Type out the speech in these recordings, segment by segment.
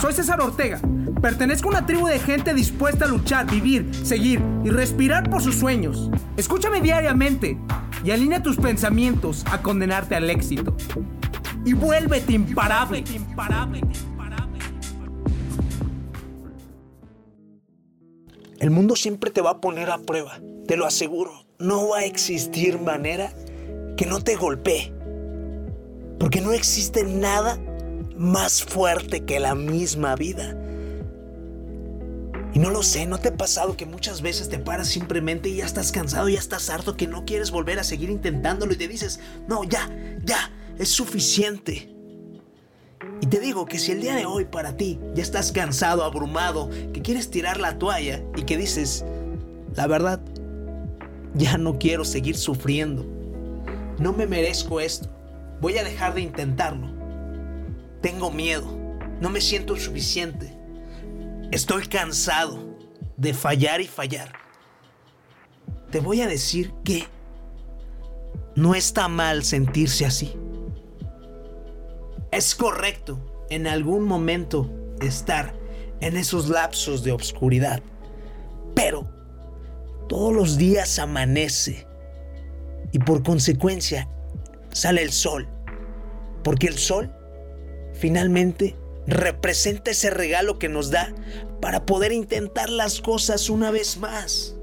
Soy César Ortega. Pertenezco a una tribu de gente dispuesta a luchar, vivir, seguir y respirar por sus sueños. Escúchame diariamente y alinea tus pensamientos a condenarte al éxito. Y vuélvete imparable. El mundo siempre te va a poner a prueba, te lo aseguro. No va a existir manera que no te golpee. Porque no existe nada más fuerte que la misma vida. Y no lo sé, ¿no te ha pasado que muchas veces te paras simplemente y ya estás cansado, ya estás harto, que no quieres volver a seguir intentándolo y te dices, no, ya, ya, es suficiente? Y te digo que si el día de hoy para ti ya estás cansado, abrumado, que quieres tirar la toalla y que dices, la verdad, ya no quiero seguir sufriendo, no me merezco esto, voy a dejar de intentarlo, tengo miedo, no me siento suficiente, estoy cansado de fallar y fallar. Te voy a decir que no está mal sentirse así. Es correcto en algún momento estar en esos lapsos de obscuridad. Pero todos los días amanece y por consecuencia sale el sol. Porque el sol finalmente representa ese regalo que nos da para poder intentar las cosas una vez más.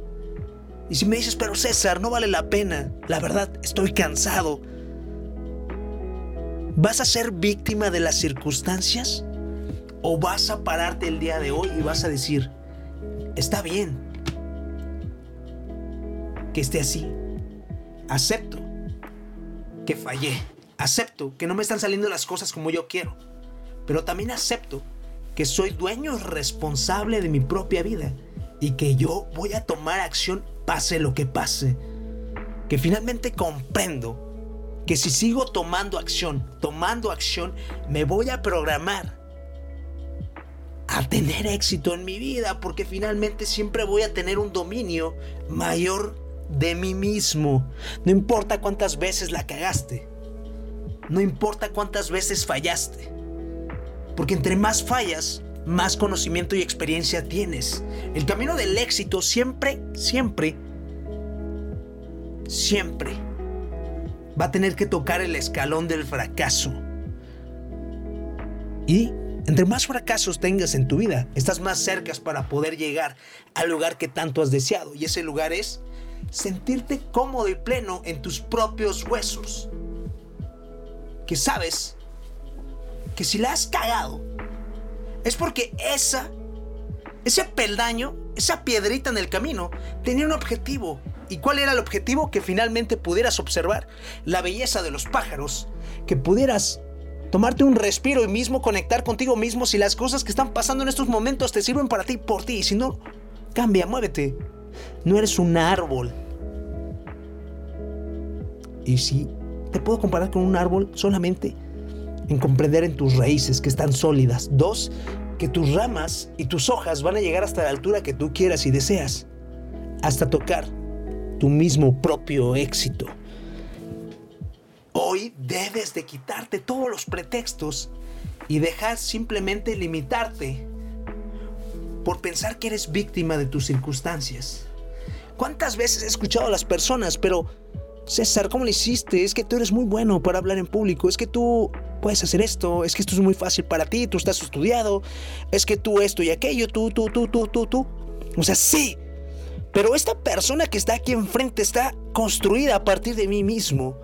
Y si me dices, pero César, no vale la pena, la verdad, estoy cansado, ¿Vas a ser víctima de las circunstancias? ¿O vas a pararte el día de hoy y vas a decir, está bien que esté así? Acepto que fallé. Acepto que no me están saliendo las cosas como yo quiero. Pero también acepto que soy dueño responsable de mi propia vida y que yo voy a tomar acción pase lo que pase. Que finalmente comprendo que si sigo tomando acción, tomando acción, me voy a programar a tener éxito en mi vida, porque finalmente siempre voy a tener un dominio mayor de mí mismo. No importa cuántas veces la cagaste, no importa cuántas veces fallaste, porque entre más fallas, más conocimiento y experiencia tienes. El camino del éxito siempre, siempre, siempre va a tener que tocar el escalón del fracaso. Y entre más fracasos tengas en tu vida, estás más cerca para poder llegar al lugar que tanto has deseado. Y ese lugar es sentirte cómodo y pleno en tus propios huesos. Que sabes que si la has cagado, es porque esa, ese peldaño, esa piedrita en el camino, tenía un objetivo ¿Y cuál era el objetivo? Que finalmente pudieras observar la belleza de los pájaros, que pudieras tomarte un respiro y mismo conectar contigo mismo si las cosas que están pasando en estos momentos te sirven para ti, por ti. Y si no, cambia, muévete. No eres un árbol. Y si te puedo comparar con un árbol solamente en comprender en tus raíces que están sólidas. Dos, que tus ramas y tus hojas van a llegar hasta la altura que tú quieras y deseas. Hasta tocar tu mismo propio éxito. Hoy debes de quitarte todos los pretextos y dejar simplemente limitarte por pensar que eres víctima de tus circunstancias. ¿Cuántas veces he escuchado a las personas, pero César, ¿cómo lo hiciste? Es que tú eres muy bueno para hablar en público, es que tú puedes hacer esto, es que esto es muy fácil para ti, tú estás estudiado, es que tú esto y aquello, tú, tú, tú, tú, tú, tú. O sea, sí, pero esta persona que está aquí enfrente está construida a partir de mí mismo.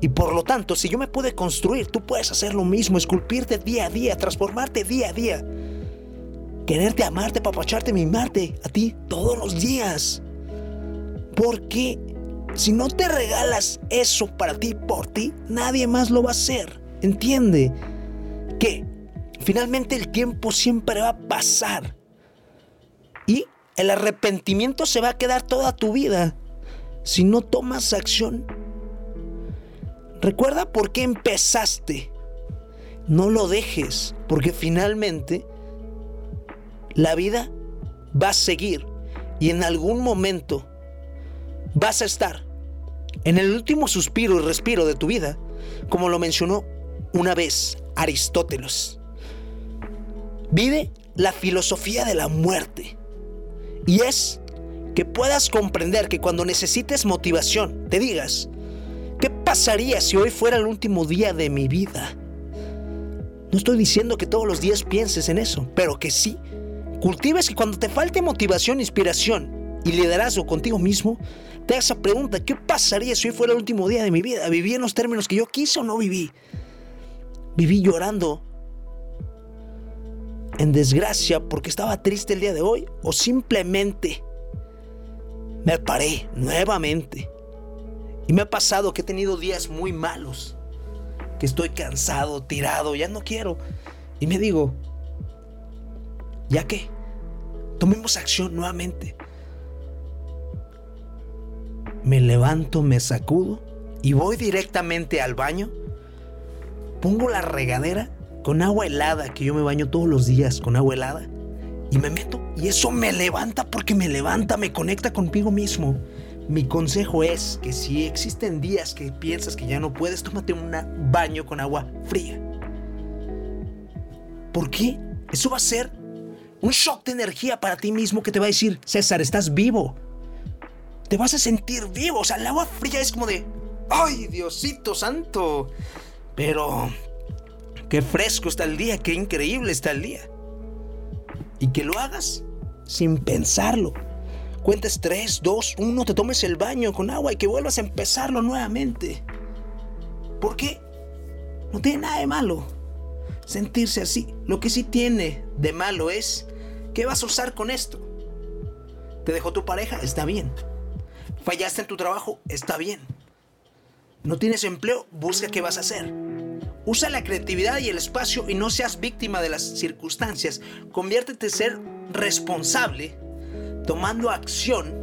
Y por lo tanto, si yo me pude construir, tú puedes hacer lo mismo, esculpirte día a día, transformarte día a día. Quererte, amarte, papacharte, mimarte a ti todos los días. Porque si no te regalas eso para ti, por ti, nadie más lo va a hacer. Entiende que finalmente el tiempo siempre va a pasar. Y el arrepentimiento se va a quedar toda tu vida si no tomas acción. Recuerda por qué empezaste. No lo dejes, porque finalmente la vida va a seguir y en algún momento vas a estar en el último suspiro y respiro de tu vida, como lo mencionó una vez Aristóteles. Vive la filosofía de la muerte. Y es que puedas comprender que cuando necesites motivación, te digas, ¿qué pasaría si hoy fuera el último día de mi vida? No estoy diciendo que todos los días pienses en eso, pero que sí cultives que cuando te falte motivación, inspiración y liderazgo contigo mismo, te hagas esa pregunta, ¿qué pasaría si hoy fuera el último día de mi vida? ¿Viví en los términos que yo quise o no viví? ¿Viví llorando en desgracia porque estaba triste el día de hoy? ¿O simplemente me paré nuevamente? Y me ha pasado que he tenido días muy malos, que estoy cansado, tirado, ya no quiero. Y me digo, ¿ya qué? Tomemos acción nuevamente. Me levanto, me sacudo y voy directamente al baño. Pongo la regadera con agua helada, que yo me baño todos los días con agua helada. Y me meto y eso me levanta porque me levanta, me conecta conmigo mismo. Mi consejo es que si existen días que piensas que ya no puedes, tómate un baño con agua fría. ¿Por qué? Eso va a ser un shock de energía para ti mismo que te va a decir, César, estás vivo. Te vas a sentir vivo. O sea, el agua fría es como de, ¡ay, Diosito santo! Pero, qué fresco está el día, qué increíble está el día. Y que lo hagas sin pensarlo cuentes 3, 2, 1, te tomes el baño con agua y que vuelvas a empezarlo nuevamente. ¿Por qué? No tiene nada de malo sentirse así. Lo que sí tiene de malo es, ¿qué vas a usar con esto? ¿Te dejó tu pareja? Está bien. ¿Fallaste en tu trabajo? Está bien. ¿No tienes empleo? Busca qué vas a hacer. Usa la creatividad y el espacio y no seas víctima de las circunstancias. Conviértete en ser responsable tomando acción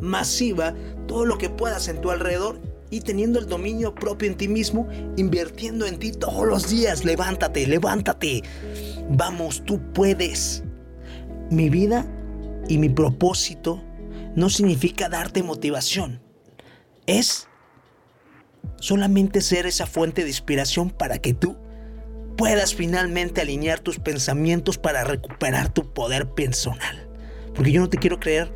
masiva todo lo que puedas en tu alrededor y teniendo el dominio propio en ti mismo, invirtiendo en ti todos los días. Levántate, levántate. Vamos, tú puedes. Mi vida y mi propósito no significa darte motivación. Es solamente ser esa fuente de inspiración para que tú puedas finalmente alinear tus pensamientos para recuperar tu poder personal. Porque yo no te quiero creer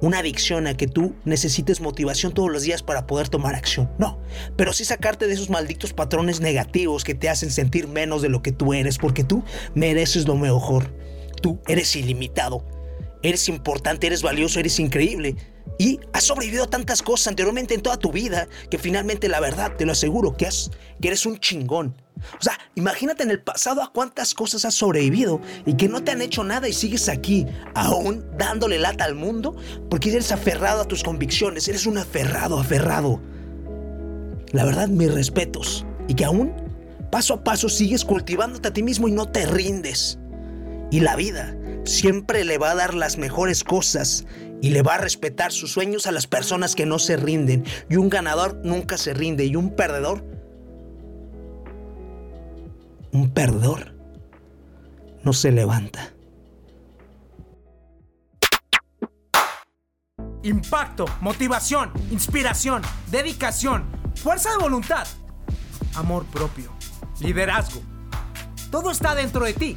una adicción a que tú necesites motivación todos los días para poder tomar acción. No, pero sí sacarte de esos malditos patrones negativos que te hacen sentir menos de lo que tú eres, porque tú mereces lo mejor. Tú eres ilimitado, eres importante, eres valioso, eres increíble. Y has sobrevivido tantas cosas anteriormente en toda tu vida que finalmente la verdad, te lo aseguro, que, que eres un chingón. O sea, imagínate en el pasado a cuántas cosas has sobrevivido y que no te han hecho nada y sigues aquí, aún dándole lata al mundo, porque eres aferrado a tus convicciones, eres un aferrado, aferrado. La verdad, mis respetos. Y que aún, paso a paso, sigues cultivándote a ti mismo y no te rindes. Y la vida siempre le va a dar las mejores cosas y le va a respetar sus sueños a las personas que no se rinden. Y un ganador nunca se rinde y un perdedor un perdedor no se levanta. Impacto, motivación, inspiración, dedicación, fuerza de voluntad, amor propio, liderazgo. Todo está dentro de ti.